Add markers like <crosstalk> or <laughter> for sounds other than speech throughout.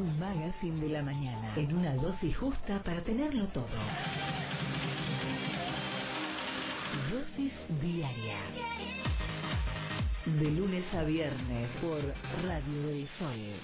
Un magazine de la mañana, en una dosis justa para tenerlo todo. Dosis diaria. De lunes a viernes por Radio del Sol.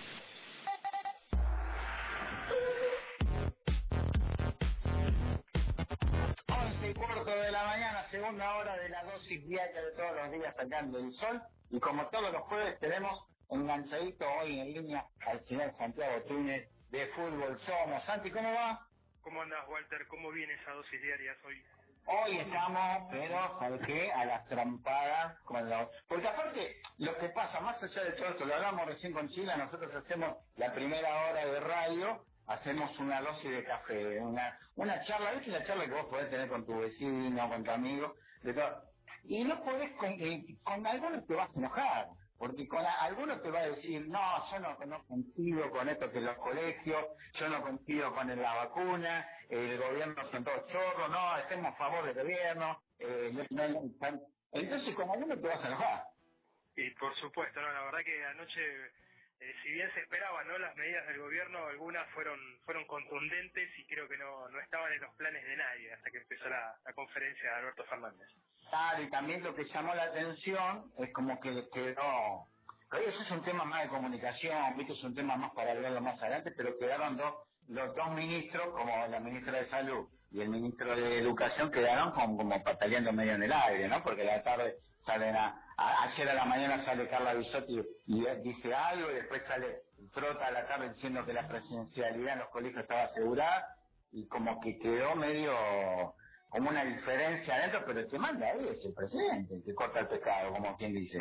Once y cuarto de la mañana, segunda hora de la dosis diaria de todos los días sacando el sol. Y como todos los jueves tenemos enganchadito hoy en línea al señor Santiago Túnez de Fútbol Somos. Santi, ¿cómo va? ¿Cómo andas, Walter? ¿Cómo viene esa dosis diaria hoy? Hoy estamos, pero, ¿sabes qué? A las trompadas con los... Porque aparte, lo que pasa, más allá de todo esto, lo hablamos recién con Chila, nosotros hacemos la primera hora de radio, hacemos una dosis de café, una, una charla, ¿viste la charla que vos podés tener con tu vecino, con tu amigo? De todo. Y no podés, con, eh, con algunos te vas a enojar. Porque con a- algunos te va a decir, no, yo no, no coincido con esto que los colegios, yo no coincido con la vacuna, el gobierno son todos chorros, no, estemos a favor del gobierno. Eh, no- no- entonces con algunos te vas a enojar. Y por supuesto, no, la verdad que anoche, eh, si bien se esperaban ¿no? las medidas del gobierno, algunas fueron fueron contundentes y creo que no, no estaban en los planes de nadie hasta que empezó la, la conferencia de Alberto Fernández. Claro, y también lo que llamó la atención es como que quedó... Pero eso es un tema más de comunicación, ¿viste? es un tema más para hablarlo más adelante, pero quedaron dos, los dos ministros, como la ministra de Salud y el ministro de Educación, quedaron como, como pataleando medio en el aire, ¿no? Porque a la tarde salen a, Ayer a la mañana sale Carla Bisotti y dice algo, y después sale Trota a la tarde diciendo que la presencialidad en los colegios estaba asegurada, y como que quedó medio como una diferencia adentro, pero el que manda ahí es el presidente, el que corta el pescado, como quien dice.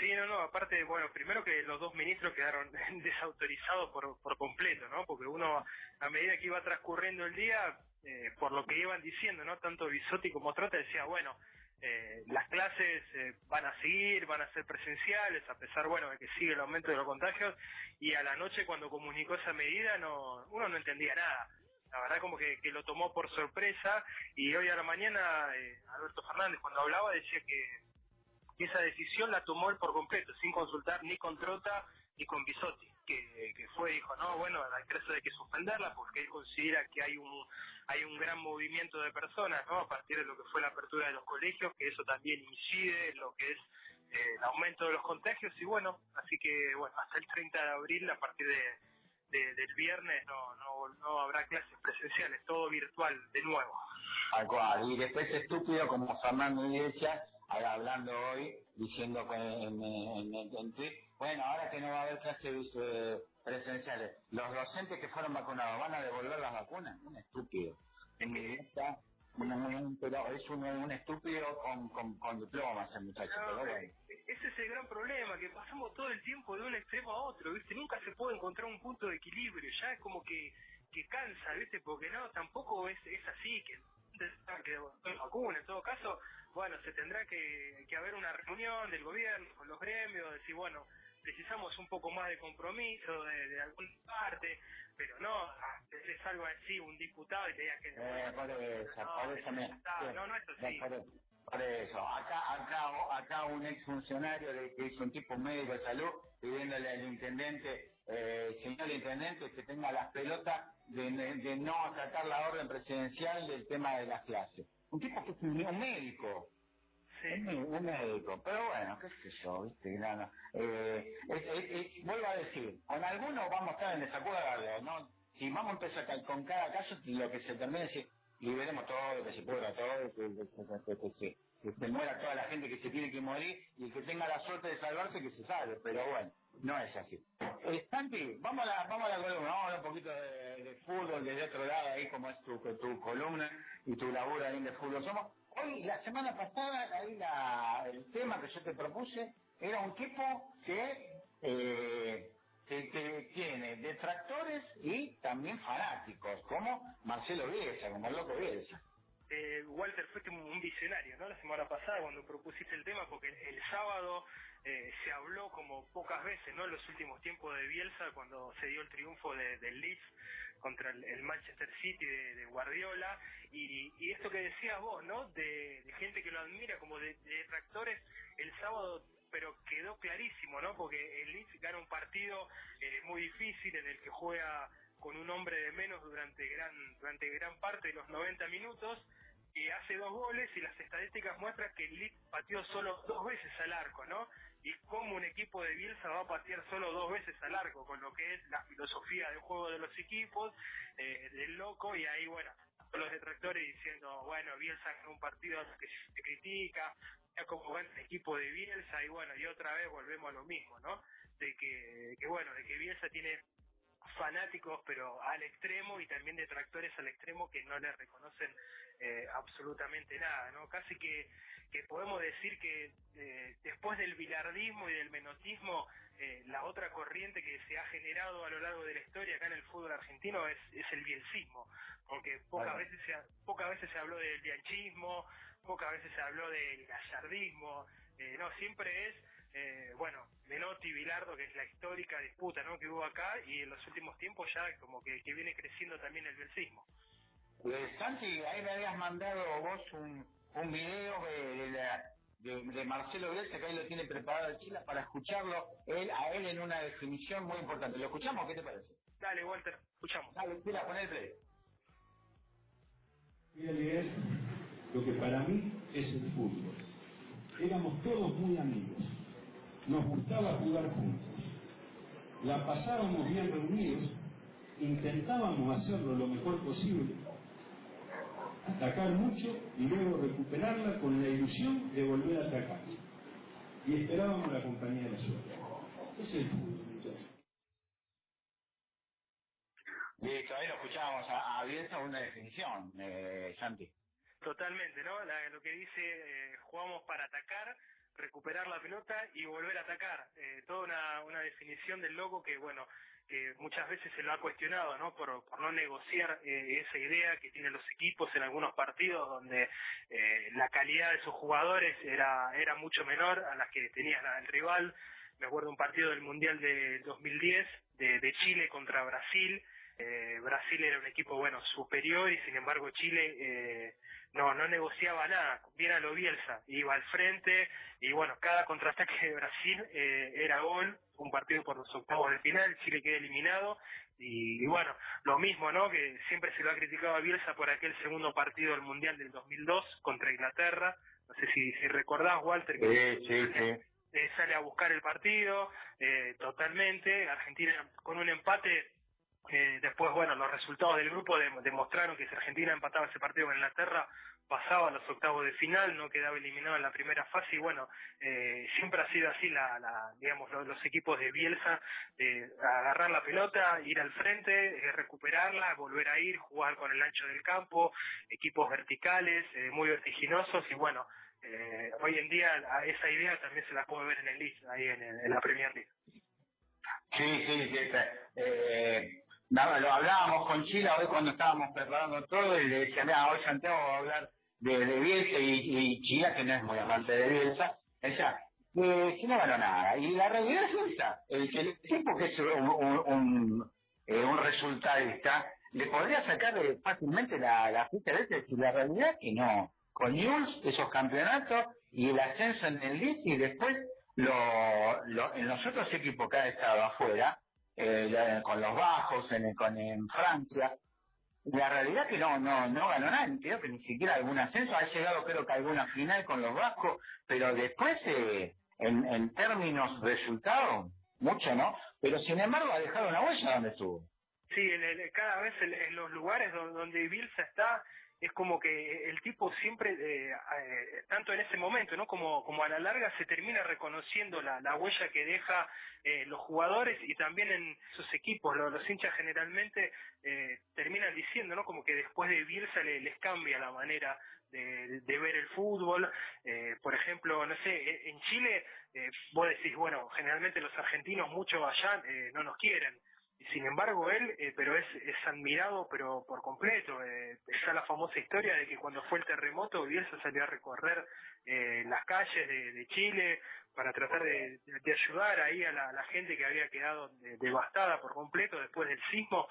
Sí, no, no, aparte, bueno, primero que los dos ministros quedaron <laughs> desautorizados por, por completo, ¿no? Porque uno, a medida que iba transcurriendo el día, eh, por lo que iban diciendo, ¿no? Tanto Bisotti como Trota decía, bueno, eh, las clases eh, van a seguir, van a ser presenciales, a pesar, bueno, de que sigue el aumento de los contagios, y a la noche cuando comunicó esa medida, no, uno no entendía nada. La verdad como que, que lo tomó por sorpresa, y hoy a la mañana, eh, Alberto Fernández cuando hablaba decía que esa decisión la tomó él por completo, sin consultar ni con Trota ni con Bisotti, que, que fue, dijo, no, bueno, hay caso de que suspenderla porque él considera que hay un hay un gran movimiento de personas, ¿no? A partir de lo que fue la apertura de los colegios, que eso también incide en lo que es eh, el aumento de los contagios y bueno, así que, bueno, hasta el 30 de abril, a partir de, de- del viernes, no, no, no habrá clases presenciales, todo virtual de nuevo. Tal cual. Y después estúpido como Fernando Iglesias, hablando hoy, diciendo que en, en, en- bueno, ahora que no va a haber clases eh, presenciales, los docentes que fueron vacunados van a devolver las vacunas. Un estúpido. Un- pero es un, un estúpido con, con, con diplomas el muchacho. No, pero bueno. ese es el gran problema, que pasamos todo el tiempo de un extremo a otro, ¿viste? Nunca se puede encontrar un punto de equilibrio, ya es como que, que cansa, ¿viste? Porque no, tampoco es, es así, que que vacuna, en todo caso, bueno, se tendrá que, que haber una reunión del gobierno con los gremios, decir, bueno, precisamos un poco más de compromiso de, de alguna parte, pero no, ah, es algo así, un diputado y te diga que... Eh, por eso, no, por eso no, no es así. Por eso, eso. acá, acá, acá un ex funcionario de, que es un tipo médico de salud pidiéndole al intendente, eh, señor intendente, que tenga las pelotas de, de no acatar la orden presidencial del tema de las clases. Un tipo que es un, un médico. Un, mé- un médico, pero bueno, qué sé yo, viste, no, no. Eh, es- es- vuelvo a decir, con algunos vamos a estar en desacuerdo, ¿no? Si vamos a empezar con cada caso, lo que se termine es liberemos todo, que se pudra todo, que, se, muera toda la gente que se tiene que morir y que tenga la suerte de salvarse que se salve, pero bueno, no es así. Eh, vamos a la, vamos a la columna, vamos a hablar un poquito de, fútbol desde otro lado, ahí como es tu, tu columna y tu labor ahí de fútbol. Somos, hoy, la semana pasada, ahí la, el tema que yo te propuse era un tipo que, eh, que, tiene detractores y también fanáticos, como Marcelo Bielsa, como el loco Bielsa. eh, Walter, fuiste un visionario, ¿no? La semana pasada cuando propusiste el tema, porque el sábado eh, se habló como pocas veces, ¿no? En los últimos tiempos de Bielsa, cuando se dio el triunfo de- del Leeds contra el, el Manchester City de, de Guardiola, y, esto que decías vos, ¿no? De, de gente que lo admira como de, de detractores, el sábado pero quedó clarísimo, ¿no? Porque el Leeds gana un partido eh, muy difícil en el que juega con un hombre de menos durante gran durante gran parte de los 90 minutos y hace dos goles y las estadísticas muestran que el Leeds pateó solo dos veces al arco, ¿no? Y cómo un equipo de Bielsa va a patear solo dos veces al arco, con lo que es la filosofía del juego de los equipos, eh, del loco, y ahí, bueno, los detractores diciendo, bueno, Bielsa en un partido que se critica, ya como el equipo de Bielsa, y bueno, y otra vez volvemos a lo mismo, ¿no? De que, que bueno, de que Bielsa tiene fanáticos pero al extremo y también detractores al extremo que no le reconocen eh, absolutamente nada, ¿no? Casi que, que podemos decir que eh, después del bilardismo y del menotismo, eh, la otra corriente que se ha generado a lo largo de la historia acá en el fútbol argentino es, es el bielcismo, porque pocas veces se pocas veces se habló del bianchismo, pocas veces se habló del gallardismo, no, siempre es eh, bueno, Menotti y Bilardo, que es la histórica disputa ¿no? que hubo acá, y en los últimos tiempos ya como que, que viene creciendo también el belcismo. Pues Santi, ahí me habías mandado vos un, un video de, la, de, Marcelo Bielsa, que ahí lo tiene preparado el Chile para escucharlo él, a él en una definición muy importante. ¿Lo escuchamos? ¿Qué te parece? Dale, Walter, escuchamos. Dale, tira, pon el play. Voy a leer lo que para mí es el fútbol. Éramos todos muy amigos nos gustaba jugar juntos. La pasábamos bien reunidos, intentábamos hacerlo lo mejor posible, atacar mucho y luego recuperarla con la ilusión de volver a atacar. Y esperábamos la compañía de la suerte. Es el fútbol. Listo, ahí lo escuchábamos a, a una definición, eh, Santi. Totalmente, ¿no? lo que dice, eh, jugamos para atacar, recuperar la pelota y volver a atacar. Eh, toda una, definición del loco que, bueno, que muchas veces se lo ha cuestionado, ¿no? Por, no negociar eh, esa idea que tienen los equipos en algunos partidos donde eh, la calidad de sus jugadores era, era mucho menor a la que tenía el rival. Me acuerdo un partido del Mundial de 2010 de, de Chile contra Brasil. Eh, Brasil era un equipo, bueno, superior y sin embargo Chile eh, no no negociaba nada, bien a lo Bielsa, iba al frente y bueno, cada contraataque de Brasil eh, era gol, un partido por los octavos de final, Chile queda eliminado. Y, bueno, lo mismo, ¿no? Que siempre se lo ha criticado a Bielsa por aquel segundo partido del Mundial del 2002 contra Inglaterra, no sé si, si recordás, Walter, que sí, sí, eh, sale a buscar el partido eh, totalmente, Argentina con un empate eh, después, bueno, los resultados del grupo demostraron que si Argentina empataba ese partido con Inglaterra, pasaba a los octavos de final, no quedaba eliminado en la primera fase y bueno, eh, siempre ha sido así la, la digamos los, equipos de Bielsa, eh, agarrar la pelota, ir al frente, eh, recuperarla, volver a ir, jugar con el ancho del campo, equipos verticales, eh, muy vertiginosos y bueno, eh, hoy en día esa idea también se la puede ver en el Leeds, ahí en, en la Premier League. Sí, sí, sí. Eh, lo hablábamos con Chila hoy cuando estábamos preparando todo y le decía, mira, hoy Santiago va a hablar de, de Bielsa y, Chila, que no es muy amante de Bielsa, decía, eh, si no ganó nada. Y la realidad es esa, el que el tipo que es un, un, eh, un resultadista, le podría sacar fácilmente la, la ficha de este, si la realidad es que no. Con News, esos campeonatos y el ascenso en el Leeds y después lo, lo, en los otros equipos que ha estado afuera, eh, con los bajos, en, con, en Francia. La realidad es que no, no, no ganó nada, creo que ni siquiera algún ascenso, ha llegado creo que alguna final con los bajos, pero después eh, en, en términos resultados, mucho no, pero sin embargo ha dejado una huella donde estuvo. Sí, en cada vez en, los lugares donde, donde Bielsa está, es como que el tipo siempre, eh, eh, tanto en ese momento, ¿no? Como, como a la larga se termina reconociendo la, la huella que deja eh, los jugadores y también en sus equipos. Los, los hinchas generalmente eh, terminan diciendo, ¿no? Como que después de Bielsa le, les cambia la manera de, de ver el fútbol. Eh, por ejemplo, no sé, en Chile, vos decís, bueno, generalmente los argentinos mucho allá no nos quieren sin embargo él, eh, pero es, es admirado pero por completo. Eh, está la famosa historia de que cuando fue el terremoto Bielsa salió a recorrer eh, las calles de, Chile para tratar de, ayudar ahí a la, gente que había quedado devastada por completo después del sismo.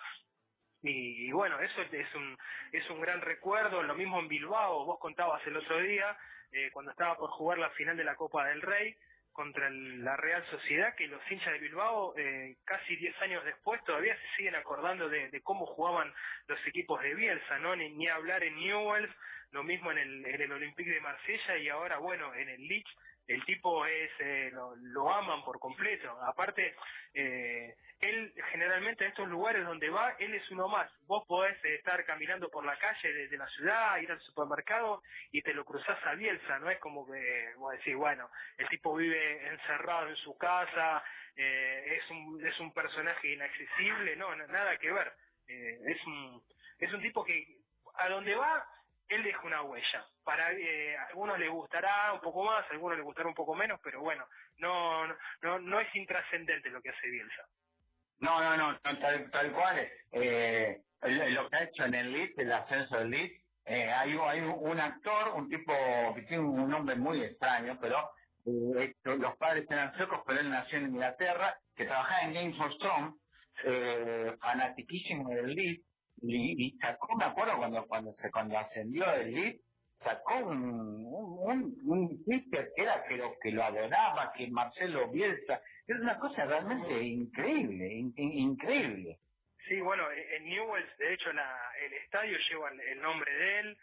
Y, bueno, eso es un, es un gran recuerdo. Lo mismo en Bilbao, vos contabas el otro día, eh, cuando estaba por jugar la final de la Copa del Rey, contra la Real Sociedad, que los hinchas de Bilbao, eh, casi 10 años después, todavía se siguen acordando de, cómo jugaban los equipos de Bielsa, ¿no? Ni, hablar en Newell's, lo mismo en el, en el Olympique de Marsella y ahora, bueno, en el Leeds el tipo es eh, lo, aman por completo. Aparte, eh, él generalmente en estos lugares donde va, él es uno más. Vos podés estar caminando por la calle de, la ciudad, ir al supermercado y te lo cruzás a Bielsa, no es como que vos decís, bueno, el tipo vive encerrado en su casa, eh, es, un, es un personaje inaccesible, no, nada que ver. es, un, es un tipo que a donde va él deja una huella. Para eh, algunos les gustará un poco más, a algunos les gustará un poco menos, pero bueno, no no no es intrascendente lo que hace Bielsa. No, no, no, tal, tal cual. Eh, lo que ha hecho en el Leeds, el ascenso del Leeds, eh, hay, hay un actor, un tipo que tiene un nombre muy extraño, pero eh, los padres eran suecos, pero él nació en Inglaterra, que trabajaba en Games of Thrones, eh, fanatiquísimo del Leeds, y, sacó, me acuerdo cuando cuando se cuando ascendió el lead, sacó un, un, un, Twitter que era que lo, que lo adoraba, que Marcelo Bielsa, es una cosa realmente increíble, increíble. Sí, bueno, en Newell's, de hecho, la, el estadio lleva el, nombre de él.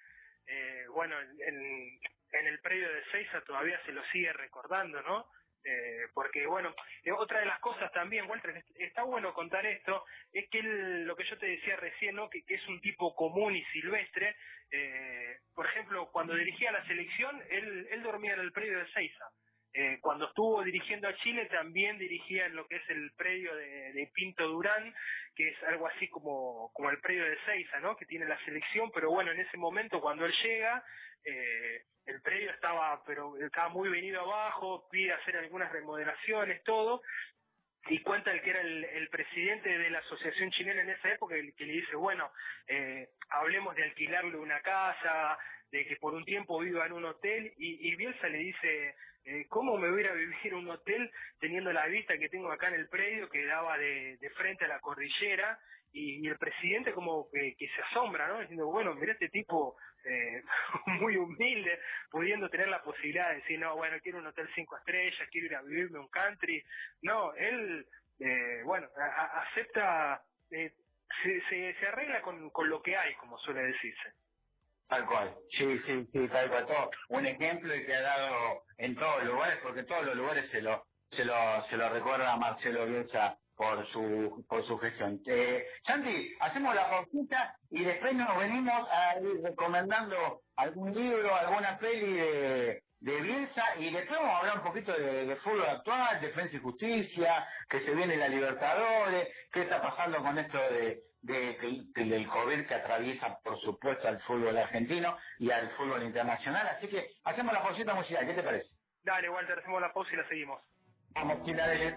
Eh, bueno, en, en el predio de Seiza todavía se lo sigue recordando, ¿no? Eh, porque bueno, eh, otra de las cosas también, Walter, está bueno contar esto, es que lo que yo te decía recién, ¿no? que, es un tipo común y silvestre, eh, por ejemplo, cuando dirigía la selección, él, él dormía en el predio de Seiza. Eh, cuando estuvo dirigiendo a Chile también dirigía en lo que es el predio de, Pinto Durán, que es algo así como, como el predio de Seiza, ¿no? que tiene la selección, pero bueno, en ese momento cuando él llega, eh, el predio estaba, pero estaba muy venido abajo, pide hacer algunas remodelaciones, todo, y cuenta el que era el, presidente de la asociación chilena en esa época, el que le dice, bueno, eh, hablemos de alquilarle una casa, de que por un tiempo viva en un hotel, y, Bielsa le dice, eh, ¿cómo me voy a vivir en un hotel teniendo la vista que tengo acá en el predio que daba de, de frente a la cordillera? Y, el presidente como que, se asombra, ¿no? Diciendo, bueno, mira este tipo eh, <laughs> muy humilde, pudiendo tener la posibilidad de decir, no, bueno, quiero un hotel cinco estrellas, quiero ir a vivirme un country. No, él, eh, bueno, acepta, eh, se, se, arregla con, con lo que hay, como suele decirse. Tal cual, sí, sí, sí, tal cual. Todo. Un ejemplo y que ha dado en todos los lugares, porque todos los lugares se lo, se lo, se lo recuerda Marcelo Bielsa por su, por su gestión. Eh, Santi, hacemos la pausita y después nos venimos a ir recomendando algún libro, alguna peli de, de Bielsa y después vamos a hablar un poquito de, fútbol actual, defensa y justicia, que se viene la Libertadores, qué está pasando con esto de, de, del COVID que atraviesa, por supuesto, al fútbol argentino y al fútbol internacional. Así que hacemos la pausita musical, ¿qué te parece? Dale, Walter, hacemos la pausa y la seguimos. Vamos, Chile,